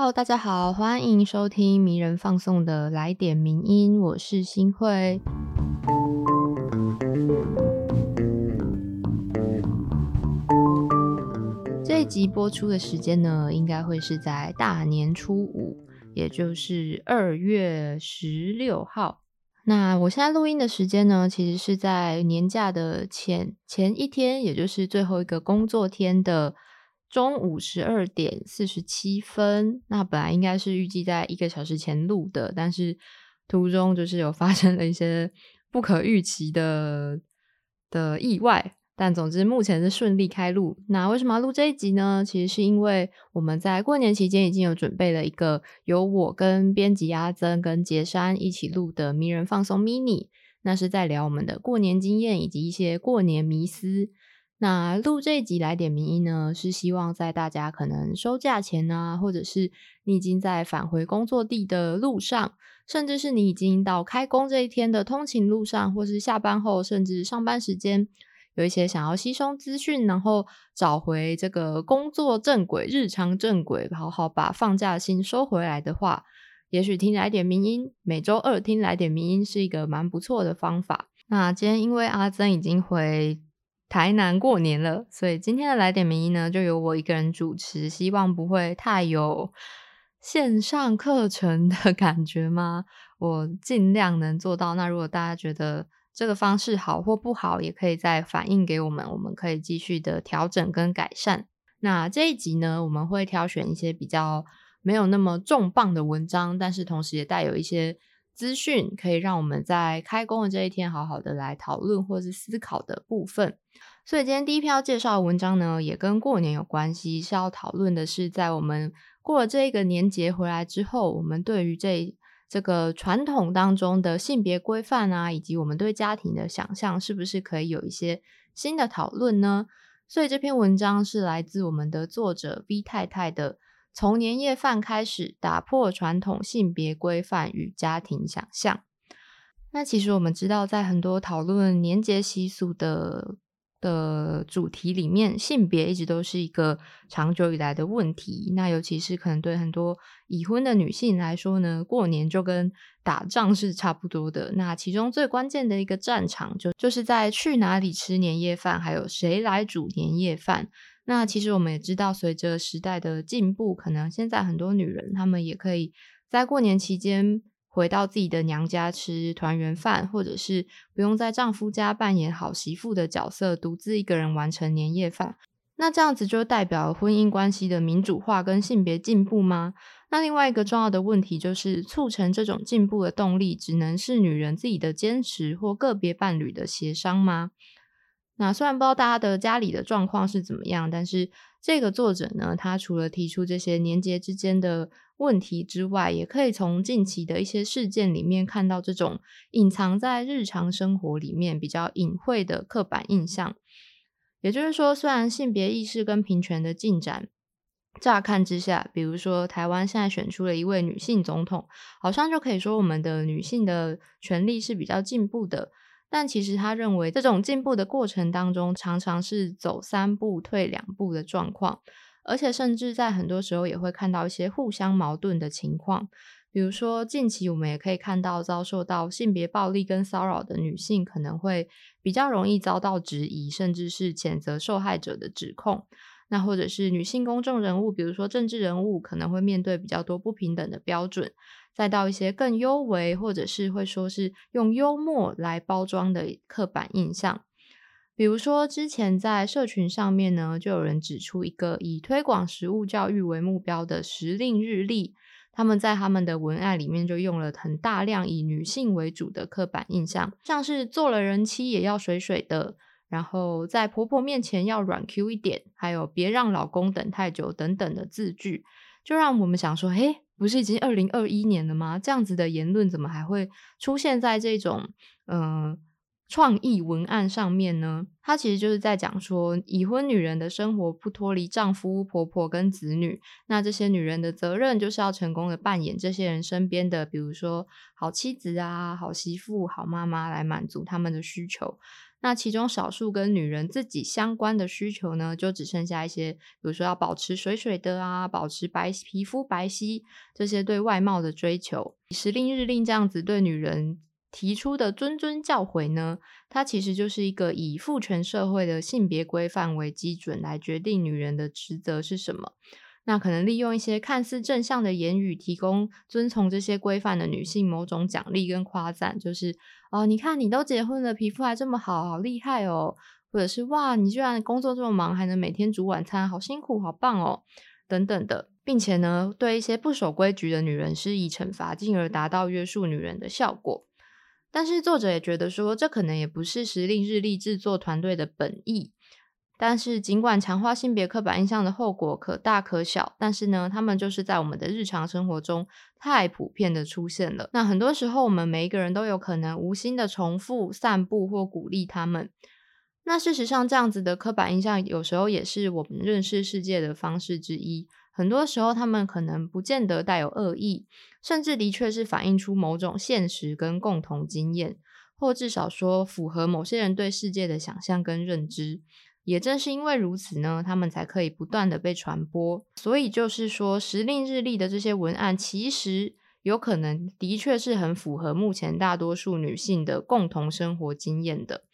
Hello，大家好，欢迎收听迷人放送的来点名音，我是新慧。这一集播出的时间呢，应该会是在大年初五，也就是二月十六号。那我现在录音的时间呢，其实是在年假的前前一天，也就是最后一个工作天的。中午十二点四十七分，那本来应该是预计在一个小时前录的，但是途中就是有发生了一些不可预期的的意外。但总之目前是顺利开录。那为什么要录这一集呢？其实是因为我们在过年期间已经有准备了一个由我跟编辑阿珍跟杰山一起录的迷人放松 mini，那是在聊我们的过年经验以及一些过年迷思。那录这一集来点名音呢，是希望在大家可能收假前啊，或者是你已经在返回工作地的路上，甚至是你已经到开工这一天的通勤路上，或是下班后，甚至上班时间，有一些想要吸收资讯，然后找回这个工作正轨、日常正轨，好好把放假心收回来的话，也许听来点名音，每周二听来点名音是一个蛮不错的方法。那今天因为阿珍已经回。台南过年了，所以今天的来点名音呢，就由我一个人主持，希望不会太有线上课程的 感觉吗？我尽量能做到。那如果大家觉得这个方式好或不好，也可以再反映给我们，我们可以继续的调整跟改善。那这一集呢，我们会挑选一些比较没有那么重磅的文章，但是同时也带有一些。资讯可以让我们在开工的这一天好好的来讨论或是思考的部分。所以今天第一篇要介绍的文章呢，也跟过年有关系，是要讨论的是在我们过了这一个年节回来之后，我们对于这这个传统当中的性别规范啊，以及我们对家庭的想象，是不是可以有一些新的讨论呢？所以这篇文章是来自我们的作者 V 太太的。从年夜饭开始，打破传统性别规范与家庭想象。那其实我们知道，在很多讨论年节习俗的的主题里面，性别一直都是一个长久以来的问题。那尤其是可能对很多已婚的女性来说呢，过年就跟打仗是差不多的。那其中最关键的一个战场，就就是在去哪里吃年夜饭，还有谁来煮年夜饭。那其实我们也知道，随着时代的进步，可能现在很多女人她们也可以在过年期间回到自己的娘家吃团圆饭，或者是不用在丈夫家扮演好媳妇的角色，独自一个人完成年夜饭。那这样子就代表婚姻关系的民主化跟性别进步吗？那另外一个重要的问题就是，促成这种进步的动力，只能是女人自己的坚持或个别伴侣的协商吗？那虽然不知道大家的家里的状况是怎么样，但是这个作者呢，他除了提出这些年节之间的问题之外，也可以从近期的一些事件里面看到这种隐藏在日常生活里面比较隐晦的刻板印象。也就是说，虽然性别意识跟平权的进展，乍看之下，比如说台湾现在选出了一位女性总统，好像就可以说我们的女性的权利是比较进步的。但其实他认为，这种进步的过程当中，常常是走三步退两步的状况，而且甚至在很多时候也会看到一些互相矛盾的情况。比如说，近期我们也可以看到，遭受到性别暴力跟骚扰的女性，可能会比较容易遭到质疑，甚至是谴责受害者的指控。那或者是女性公众人物，比如说政治人物，可能会面对比较多不平等的标准。再到一些更优维，或者是会说是用幽默来包装的刻板印象，比如说之前在社群上面呢，就有人指出一个以推广食物教育为目标的时令日历，他们在他们的文案里面就用了很大量以女性为主的刻板印象，像是做了人妻也要水水的，然后在婆婆面前要软 Q 一点，还有别让老公等太久等等的字句，就让我们想说，嘿。不是已经二零二一年了吗？这样子的言论怎么还会出现在这种嗯创意文案上面呢？它其实就是在讲说，已婚女人的生活不脱离丈夫、婆婆跟子女，那这些女人的责任就是要成功的扮演这些人身边的，比如说好妻子啊、好媳妇、好妈妈，来满足他们的需求。那其中少数跟女人自己相关的需求呢，就只剩下一些，比如说要保持水水的啊，保持白皮肤白皙这些对外貌的追求。时令日令这样子对女人提出的谆谆教诲呢，它其实就是一个以父权社会的性别规范为基准来决定女人的职责是什么。那可能利用一些看似正向的言语，提供遵从这些规范的女性某种奖励跟夸赞，就是哦，你看你都结婚了，皮肤还这么好，好厉害哦，或者是哇，你居然工作这么忙，还能每天煮晚餐，好辛苦，好棒哦，等等的，并且呢，对一些不守规矩的女人施以惩罚，进而达到约束女人的效果。但是作者也觉得说，这可能也不是时令日历制作团队的本意。但是，尽管强化性别刻板印象的后果可大可小，但是呢，他们就是在我们的日常生活中太普遍的出现了。那很多时候，我们每一个人都有可能无心的重复、散布或鼓励他们。那事实上，这样子的刻板印象有时候也是我们认识世界的方式之一。很多时候，他们可能不见得带有恶意，甚至的确是反映出某种现实跟共同经验，或至少说符合某些人对世界的想象跟认知。也正是因为如此呢，他们才可以不断的被传播。所以就是说，时令日历的这些文案，其实有可能的确是很符合目前大多数女性的共同生活经验的。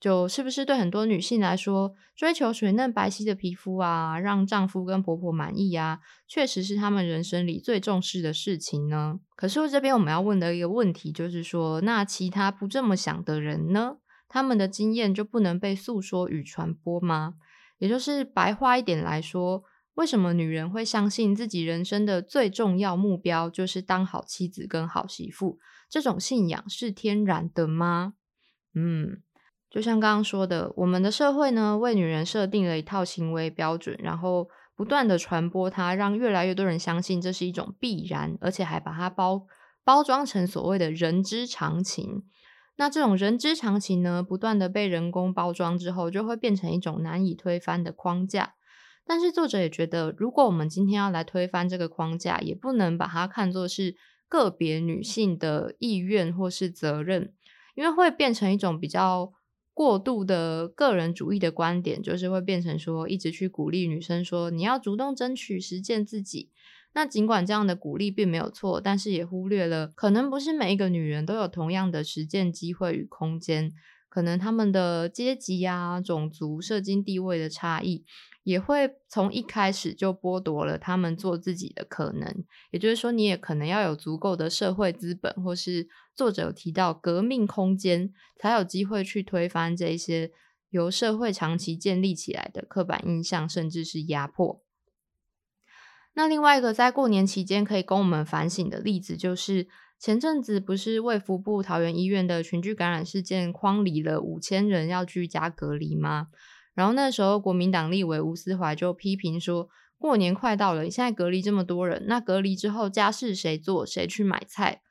就是不是对很多女性来说，追求水嫩白皙的皮肤啊，让丈夫跟婆婆满意啊，确实是他们人生里最重视的事情呢？可是这边我们要问的一个问题就是说，那其他不这么想的人呢？他们的经验就不能被诉说与传播吗？也就是白话一点来说，为什么女人会相信自己人生的最重要目标就是当好妻子跟好媳妇？这种信仰是天然的吗？嗯，就像刚刚说的，我们的社会呢，为女人设定了一套行为标准，然后不断的传播它，让越来越多人相信这是一种必然，而且还把它包包装成所谓的人之常情。那这种人之常情呢，不断的被人工包装之后，就会变成一种难以推翻的框架。但是作者也觉得，如果我们今天要来推翻这个框架，也不能把它看作是个别女性的意愿或是责任，因为会变成一种比较过度的个人主义的观点，就是会变成说，一直去鼓励女生说，你要主动争取实践自己。那尽管这样的鼓励并没有错，但是也忽略了可能不是每一个女人都有同样的实践机会与空间，可能他们的阶级啊、种族、社经地位的差异，也会从一开始就剥夺了他们做自己的可能。也就是说，你也可能要有足够的社会资本，或是作者有提到革命空间，才有机会去推翻这些由社会长期建立起来的刻板印象，甚至是压迫。那另外一个在过年期间可以供我们反省的例子，就是前阵子不是卫福部桃园医院的群聚感染事件，框离了五千人要居家隔离吗？然后那时候国民党立委吴思怀就批评说，过年快到了，现在隔离这么多人，那隔离之后家事谁做？谁去买菜？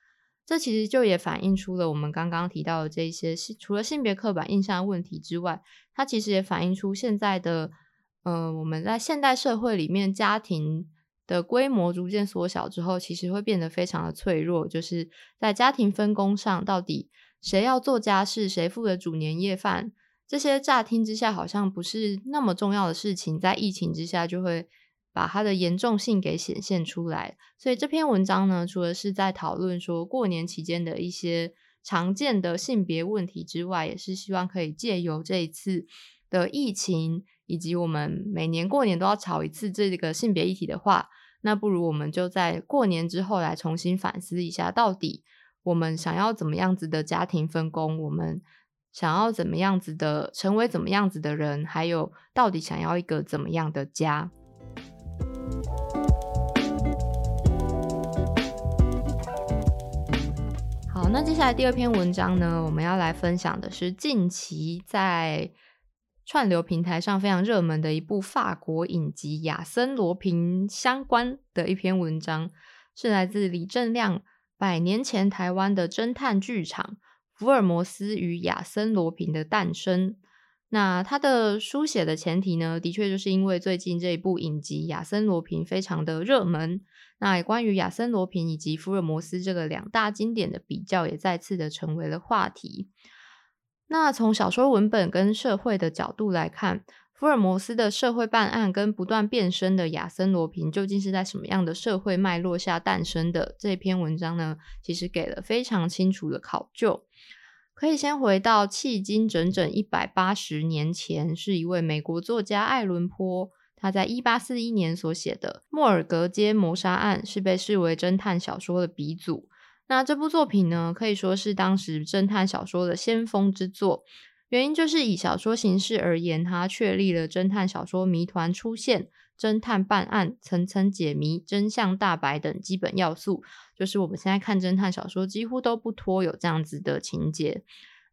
这其实就也反映出了我们刚刚提到的这些，除了性别刻板印象问题之外，它其实也反映出现在的，呃，我们在现代社会里面家庭。的规模逐渐缩小之后，其实会变得非常的脆弱。就是在家庭分工上，到底谁要做家事，谁负责煮年夜饭，这些乍听之下好像不是那么重要的事情，在疫情之下就会把它的严重性给显现出来。所以这篇文章呢，除了是在讨论说过年期间的一些常见的性别问题之外，也是希望可以借由这一次的疫情，以及我们每年过年都要吵一次这个性别议题的话。那不如我们就在过年之后来重新反思一下，到底我们想要怎么样子的家庭分工，我们想要怎么样子的成为怎么样子的人，还有到底想要一个怎么样的家。好，那接下来第二篇文章呢，我们要来分享的是近期在。串流平台上非常热门的一部法国影集《亚森罗平》相关的一篇文章，是来自李正亮百年前台湾的侦探剧场《福尔摩斯与亚森罗平的诞生》。那他的书写的前提呢，的确就是因为最近这一部影集《亚森罗平》非常的热门。那关于亚森罗平以及福尔摩斯这个两大经典的比较，也再次的成为了话题。那从小说文本跟社会的角度来看，福尔摩斯的社会办案跟不断变身的亚森罗平究竟是在什么样的社会脉络下诞生的？这篇文章呢，其实给了非常清楚的考究。可以先回到迄今整整一百八十年前，是一位美国作家艾伦坡，他在一八四一年所写的《莫尔格街谋杀案》是被视为侦探小说的鼻祖。那这部作品呢，可以说是当时侦探小说的先锋之作。原因就是以小说形式而言，它确立了侦探小说谜团出现、侦探办案、层层解谜、真相大白等基本要素。就是我们现在看侦探小说，几乎都不脱有这样子的情节。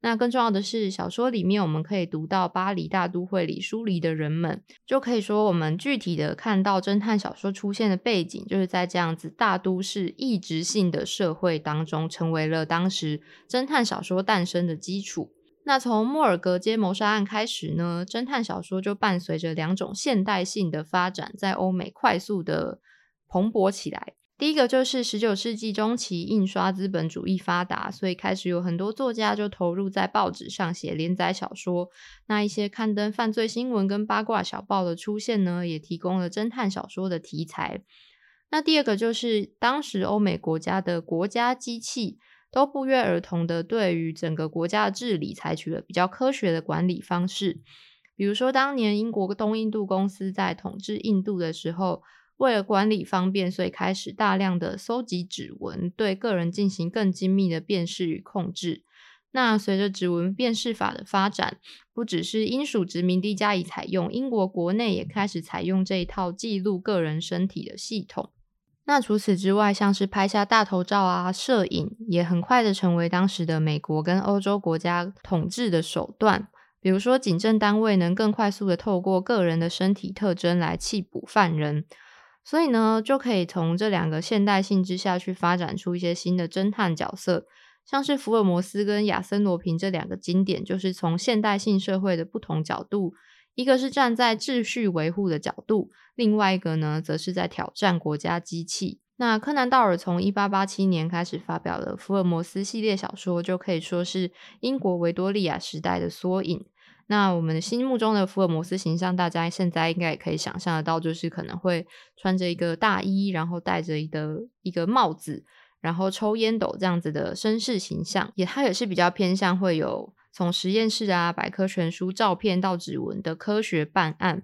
那更重要的是，小说里面我们可以读到巴黎大都会里疏离的人们，就可以说我们具体的看到侦探小说出现的背景，就是在这样子大都市异质性的社会当中，成为了当时侦探小说诞生的基础。那从莫尔格街谋杀案开始呢，侦探小说就伴随着两种现代性的发展，在欧美快速的蓬勃起来。第一个就是十九世纪中期，印刷资本主义发达，所以开始有很多作家就投入在报纸上写连载小说。那一些刊登犯罪新闻跟八卦小报的出现呢，也提供了侦探小说的题材。那第二个就是当时欧美国家的国家机器都不约而同的对于整个国家的治理采取了比较科学的管理方式。比如说，当年英国东印度公司在统治印度的时候。为了管理方便，所以开始大量的搜集指纹，对个人进行更精密的辨识与控制。那随着指纹辨识法的发展，不只是英属殖民地加以采用，英国国内也开始采用这一套记录个人身体的系统。那除此之外，像是拍下大头照啊、摄影，也很快的成为当时的美国跟欧洲国家统治的手段。比如说，警政单位能更快速的透过个人的身体特征来缉捕犯人。所以呢，就可以从这两个现代性之下去发展出一些新的侦探角色，像是福尔摩斯跟亚森罗平这两个经典，就是从现代性社会的不同角度，一个是站在秩序维护的角度，另外一个呢，则是在挑战国家机器。那柯南道尔从一八八七年开始发表了福尔摩斯系列小说，就可以说是英国维多利亚时代的缩影。那我们心目中的福尔摩斯形象，大家现在应该也可以想象得到，就是可能会穿着一个大衣，然后戴着一个一个帽子，然后抽烟斗这样子的绅士形象。也他也是比较偏向会有从实验室啊、百科全书、照片到指纹的科学办案。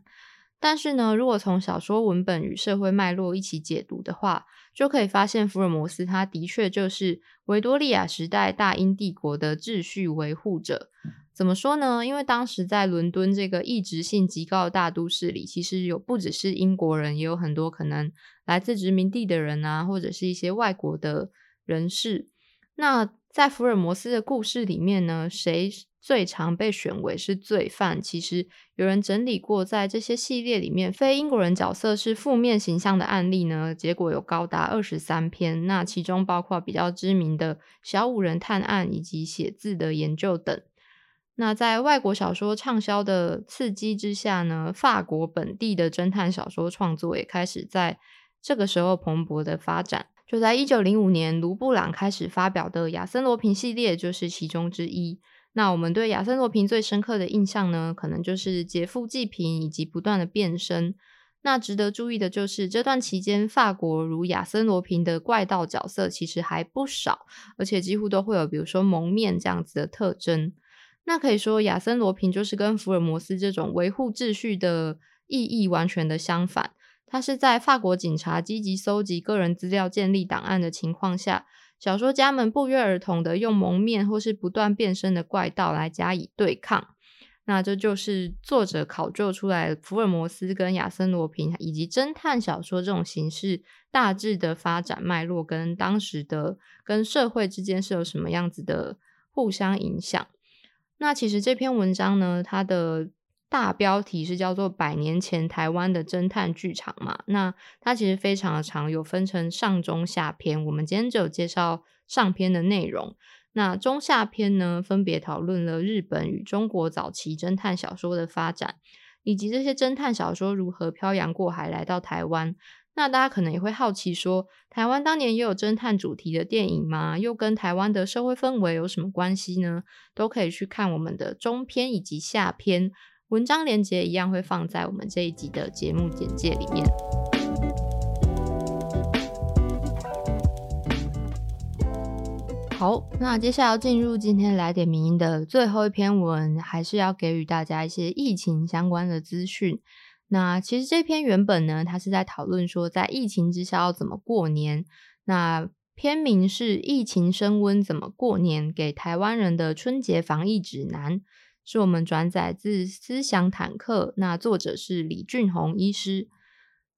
但是呢，如果从小说文本与社会脉络一起解读的话，就可以发现福尔摩斯他的确就是维多利亚时代大英帝国的秩序维护者。怎么说呢？因为当时在伦敦这个异质性极高的大都市里，其实有不只是英国人，也有很多可能来自殖民地的人啊，或者是一些外国的人士。那在福尔摩斯的故事里面呢，谁最常被选为是罪犯？其实有人整理过，在这些系列里面，非英国人角色是负面形象的案例呢，结果有高达二十三篇。那其中包括比较知名的小五人探案以及写字的研究等。那在外国小说畅销的刺激之下呢，法国本地的侦探小说创作也开始在这个时候蓬勃的发展。就在一九零五年，卢布朗开始发表的亚森罗平系列就是其中之一。那我们对亚森罗平最深刻的印象呢，可能就是劫富济贫以及不断的变身。那值得注意的就是这段期间，法国如亚森罗平的怪盗角色其实还不少，而且几乎都会有，比如说蒙面这样子的特征。那可以说，亚森罗平就是跟福尔摩斯这种维护秩序的意义完全的相反。他是在法国警察积极搜集个人资料、建立档案的情况下，小说家们不约而同的用蒙面或是不断变身的怪盗来加以对抗。那这就是作者考究出来福尔摩斯跟亚森罗平以及侦探小说这种形式大致的发展脉络，跟当时的跟社会之间是有什么样子的互相影响。那其实这篇文章呢，它的大标题是叫做“百年前台湾的侦探剧场”嘛。那它其实非常的长，有分成上中下篇。我们今天只有介绍上篇的内容。那中下篇呢，分别讨论了日本与中国早期侦探小说的发展，以及这些侦探小说如何漂洋过海来到台湾。那大家可能也会好奇说，台湾当年也有侦探主题的电影吗？又跟台湾的社会氛围有什么关系呢？都可以去看我们的中篇以及下篇文章连接，一样会放在我们这一集的节目简介里面。好，那接下来要进入今天来点名的最后一篇文，还是要给予大家一些疫情相关的资讯。那其实这篇原本呢，它是在讨论说，在疫情之下要怎么过年。那篇名是《疫情升温怎么过年》，给台湾人的春节防疫指南，是我们转载自思想坦克。那作者是李俊宏医师。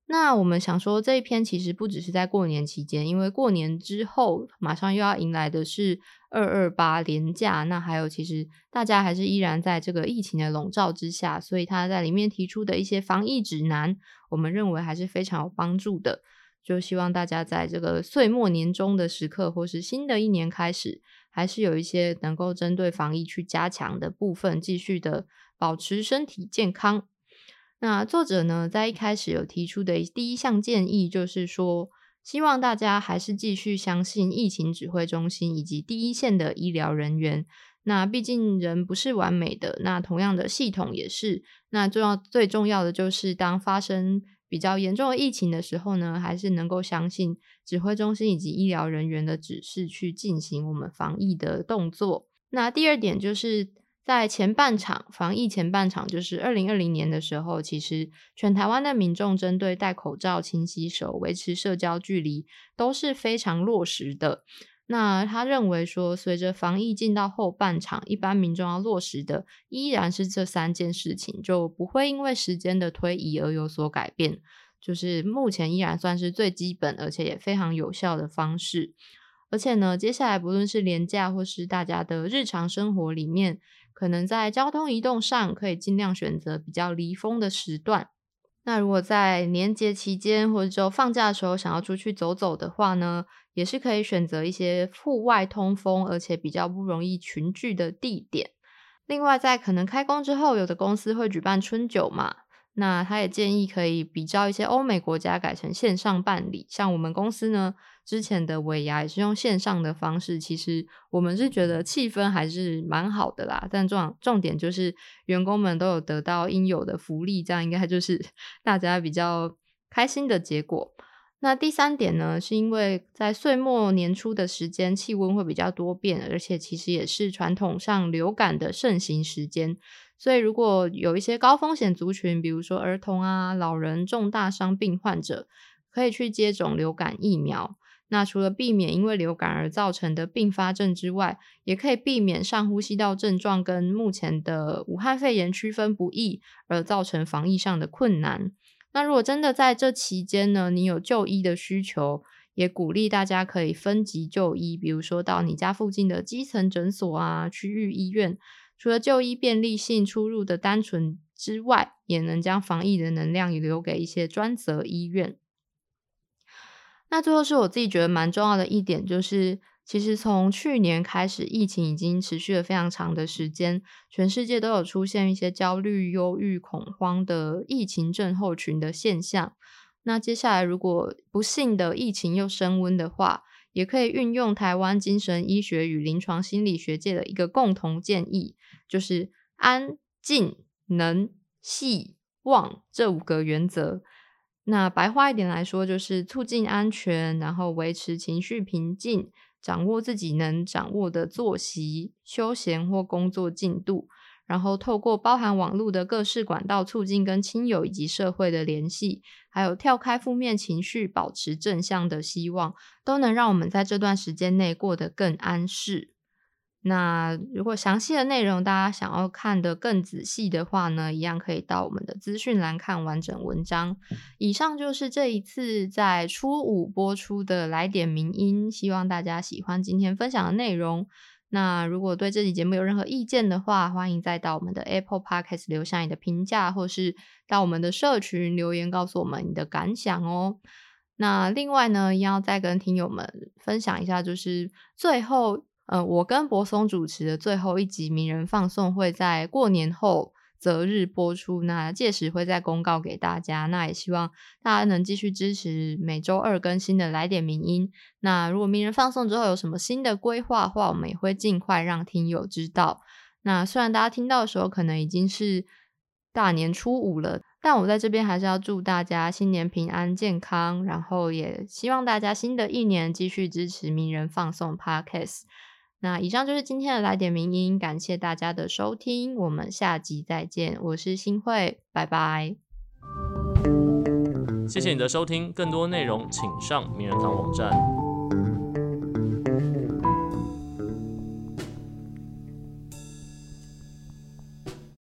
那我们想说，这一篇其实不只是在过年期间，因为过年之后马上又要迎来的是二二八连假，那还有其实大家还是依然在这个疫情的笼罩之下，所以他在里面提出的一些防疫指南，我们认为还是非常有帮助的。就希望大家在这个岁末年终的时刻，或是新的一年开始，还是有一些能够针对防疫去加强的部分，继续的保持身体健康。那作者呢，在一开始有提出的第一项建议，就是说，希望大家还是继续相信疫情指挥中心以及第一线的医疗人员。那毕竟人不是完美的，那同样的系统也是。那重要最重要的就是，当发生比较严重的疫情的时候呢，还是能够相信指挥中心以及医疗人员的指示去进行我们防疫的动作。那第二点就是。在前半场防疫前半场，就是二零二零年的时候，其实全台湾的民众针对戴口罩、勤洗手、维持社交距离都是非常落实的。那他认为说，随着防疫进到后半场，一般民众要落实的依然是这三件事情，就不会因为时间的推移而有所改变。就是目前依然算是最基本，而且也非常有效的方式。而且呢，接下来不论是廉价或是大家的日常生活里面。可能在交通移动上，可以尽量选择比较离峰的时段。那如果在年节期间或者就放假的时候想要出去走走的话呢，也是可以选择一些户外通风而且比较不容易群聚的地点。另外，在可能开工之后，有的公司会举办春酒嘛。那他也建议可以比较一些欧美国家改成线上办理，像我们公司呢，之前的尾牙也是用线上的方式，其实我们是觉得气氛还是蛮好的啦。但重重点就是员工们都有得到应有的福利，这样应该就是 大家比较开心的结果。那第三点呢，是因为在岁末年初的时间，气温会比较多变，而且其实也是传统上流感的盛行时间。所以，如果有一些高风险族群，比如说儿童啊、老人、重大伤病患者，可以去接种流感疫苗。那除了避免因为流感而造成的并发症之外，也可以避免上呼吸道症状跟目前的武汉肺炎区分不易而造成防疫上的困难。那如果真的在这期间呢，你有就医的需求，也鼓励大家可以分级就医，比如说到你家附近的基层诊所啊、区域医院。除了就医便利性、出入的单纯之外，也能将防疫的能量留给一些专责医院。那最后是我自己觉得蛮重要的一点，就是其实从去年开始，疫情已经持续了非常长的时间，全世界都有出现一些焦虑、忧郁、恐慌的疫情症候群的现象。那接下来如果不幸的疫情又升温的话，也可以运用台湾精神医学与临床心理学界的一个共同建议，就是安、静、能、细、望这五个原则。那白话一点来说，就是促进安全，然后维持情绪平静，掌握自己能掌握的作息、休闲或工作进度。然后透过包含网络的各式管道，促进跟亲友以及社会的联系，还有跳开负面情绪，保持正向的希望，都能让我们在这段时间内过得更安适。那如果详细的内容大家想要看的更仔细的话呢，一样可以到我们的资讯栏看完整文章。以上就是这一次在初五播出的来点名音，希望大家喜欢今天分享的内容。那如果对这期节目有任何意见的话，欢迎再到我们的 Apple Podcast 留下你的评价，或是到我们的社群留言告诉我们你的感想哦。那另外呢，要再跟听友们分享一下，就是最后，呃，我跟博松主持的最后一集名人放送会在过年后择日播出，那届时会再公告给大家。那也希望大家能继续支持每周二更新的来点名音。那如果名人放送之后有什么新的规划的话，我们也会尽快让听友知道。那虽然大家听到的时候可能已经是大年初五了，但我在这边还是要祝大家新年平安健康，然后也希望大家新的一年继续支持名人放送 Podcast。那以上就是今天的来点名音，感谢大家的收听，我们下集再见。我是新慧，拜拜。谢谢你的收听，更多内容请上名人堂网站。